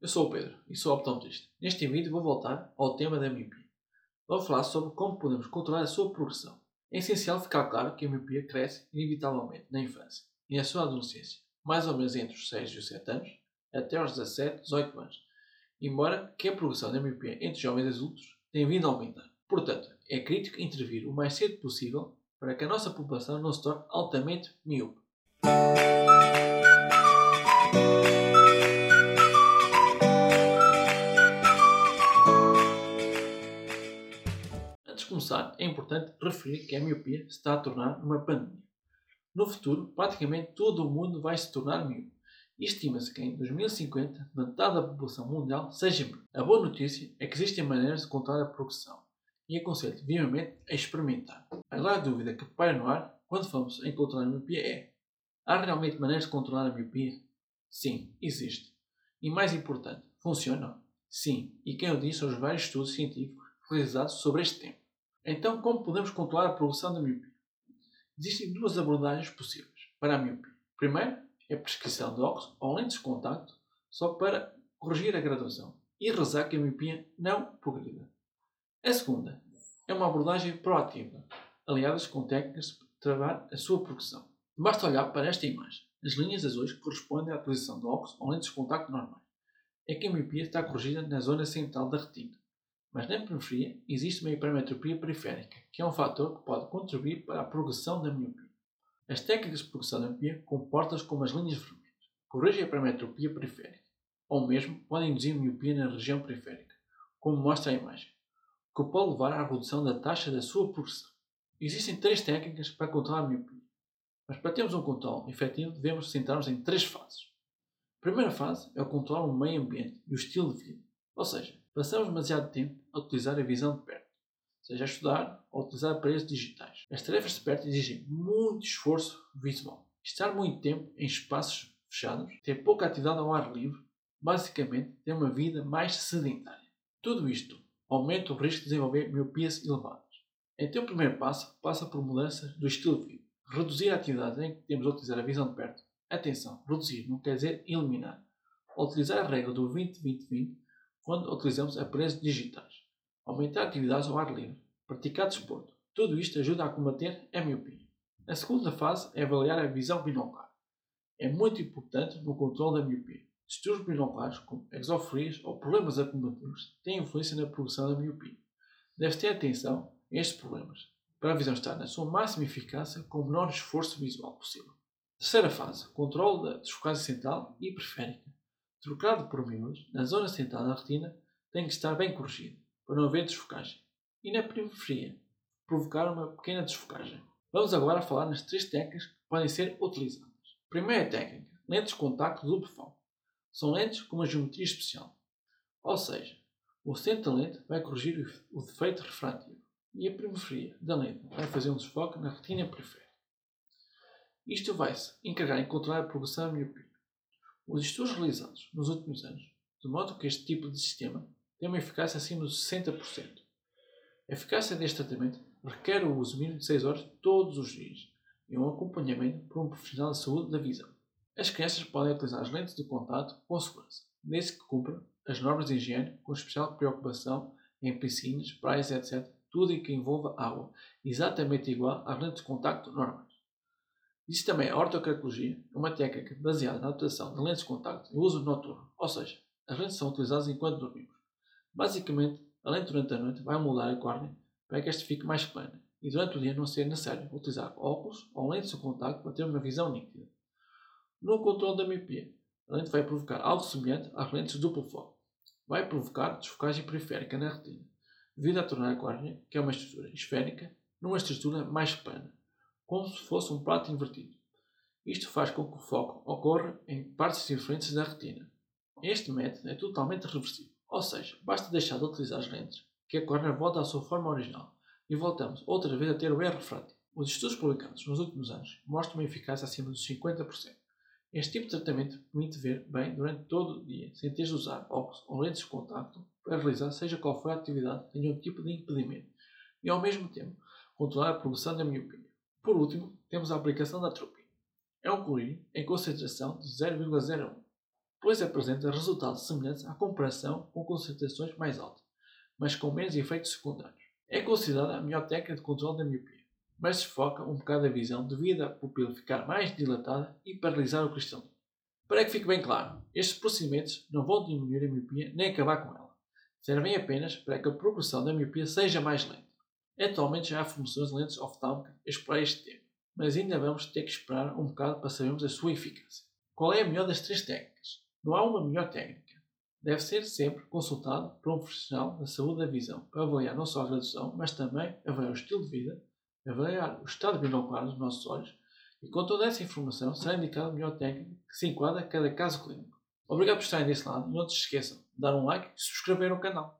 eu sou o Pedro e sou optometrista. Neste vídeo vou voltar ao tema da miopia. Vou falar sobre como podemos controlar a sua progressão. É essencial ficar claro que a miopia cresce inevitavelmente na infância e na sua adolescência, mais ou menos entre os 6 e os 7 anos, até aos 17, 18 anos, embora que a progressão da miopia entre jovens adultos tenha vindo a aumentar. Portanto, é crítico intervir o mais cedo possível para que a nossa população não se torne altamente miúpe. Começar, é importante referir que a miopia se está a tornar uma pandemia. No futuro, praticamente todo o mundo vai se tornar miúpe. E estima-se que em 2050 metade da população mundial seja miúpe. A boa notícia é que existem maneiras de controlar a progressão e aconselho vivamente a experimentar. A dúvida que paira no ar quando falamos em controlar a miopia é: há realmente maneiras de controlar a miopia? Sim, existe. E mais importante, funcionam? Sim, e quem o diz são os vários estudos científicos realizados sobre este tema. Então, como podemos controlar a progressão da miopia? Existem duas abordagens possíveis para a miopia. Primeiro é a prescrição de óculos ou lentes de contacto só para corrigir a graduação e rezar que a miopia não progrida. A segunda é uma abordagem proativa, aliada com técnicas para travar a sua progressão. Basta olhar para esta imagem. As linhas azuis correspondem à posição de óculos ou lentes de contacto normais. É que a miopia está corrigida na zona central da retina. Mas na periferia existe uma hipermetropia periférica, que é um fator que pode contribuir para a progressão da miopia. As técnicas de progressão da miopia comportam-se como as linhas vermelhas. Corrigem a hipermetropia periférica, ou mesmo podem induzir miopia na região periférica, como mostra a imagem que pode levar à redução da taxa da sua progressão. Existem três técnicas para controlar a miopia, mas para termos um controle efetivo devemos centrar-nos em três fases. A primeira fase é o controle do meio ambiente e o estilo de vida, ou seja, passamos demasiado tempo a utilizar a visão de perto, seja a estudar ou a utilizar aparelhos digitais. As tarefas de perto exigem muito esforço visual. Estar muito tempo em espaços fechados, ter pouca atividade ao ar livre, basicamente ter uma vida mais sedentária. Tudo isto aumenta o risco de desenvolver miopias elevadas. Então, o primeiro passo passa por mudanças do estilo de vida. Reduzir a atividade em que temos a utilizar a visão de perto. Atenção, reduzir não quer dizer eliminar. Utilizar a regra do 20-20-20 quando utilizamos aparelhos digitais. Aumentar atividades ao ar livre. Praticar desporto. Tudo isto ajuda a combater a miopia. A segunda fase é avaliar a visão binocular. É muito importante no controle da miopia. Distúrbios binoculares, como exoforias ou problemas acumulativos, têm influência na progressão da miopia. Deve ter atenção a estes problemas, para a visão estar na sua máxima eficácia com o menor esforço visual possível. Terceira fase, controle da desfocância central e periférica. Trocado por miúdos, na zona central da retina, tem que estar bem corrigido, para não haver desfocagem. E na periferia, provocar uma pequena desfocagem. Vamos agora falar nas três técnicas que podem ser utilizadas. Primeira técnica, lentes de contacto duplo foco são lentes com uma geometria especial. Ou seja, o centro da lente vai corrigir o defeito refrativo e a periferia da lente vai fazer um desfoque na retina periférica. Isto vai-se encarregar em controlar a progressão da miopia. Os estudos realizados nos últimos anos demonstram que este tipo de sistema tem uma eficácia acima de 60%. A eficácia deste tratamento requer o uso mínimo de 6 horas todos os dias e um acompanhamento por um profissional de saúde da visão. As crianças podem utilizar as lentes de contato com segurança, desde que cumpram as normas de higiene, com especial preocupação em piscinas, praias, etc., tudo em que envolva água, exatamente igual às lentes de contacto normais. Existe também a ortocardiologia, uma técnica baseada na utilização de lentes de contacto em uso noturno, ou seja, as lentes são utilizadas enquanto dormimos. Basicamente, a lente durante a noite vai moldar a córnea para que esta fique mais plana e durante o dia não ser necessário utilizar óculos ou lentes de contacto para ter uma visão nítida. No controle da miopia, a lente vai provocar algo semelhante às lentes de duplo foco. Vai provocar desfocagem periférica na retina, devido a tornar a córnea, que é uma estrutura esférica, numa estrutura mais plana, como se fosse um prato invertido. Isto faz com que o foco ocorra em partes diferentes da retina. Este método é totalmente reversível, ou seja, basta deixar de utilizar as lentes, que a córnea volta à sua forma original, e voltamos outra vez a ter o erro refrativo. Os estudos publicados nos últimos anos mostram uma eficácia acima dos 50%. Este tipo de tratamento permite ver bem durante todo o dia, sem ter de usar óculos ou lentes de contacto para realizar seja qual for a atividade nenhum tipo de impedimento e, ao mesmo tempo, controlar a progressão da miopia. Por último, temos a aplicação da atropina. É um colírio em concentração de 0,01. pois apresenta resultados semelhantes à comparação com concentrações mais altas, mas com menos efeitos secundários. É considerada a melhor técnica de controle da miopia, mas desfoca um bocado a visão devido à pupila ficar mais dilatada e paralisar o cristalino. Para que fique bem claro, estes procedimentos não vão diminuir a miopia nem acabar com ela. Servem apenas para que a progressão da miopia seja mais lenta. Atualmente já há formações lentes oftálmicas a este tema, mas ainda vamos ter que esperar um bocado para sabermos a sua eficácia. Qual é a melhor das três técnicas? Não há uma melhor técnica. Deve ser sempre consultado por um profissional da saúde da visão para avaliar não só a graduação, mas também avaliar o estilo de vida, avaliar o estado binocular dos nossos olhos e com toda essa informação será indicada a melhor técnica que se enquadra a cada caso clínico. Obrigado por estarem desse lado e não se esqueçam de dar um like e subscrever o canal.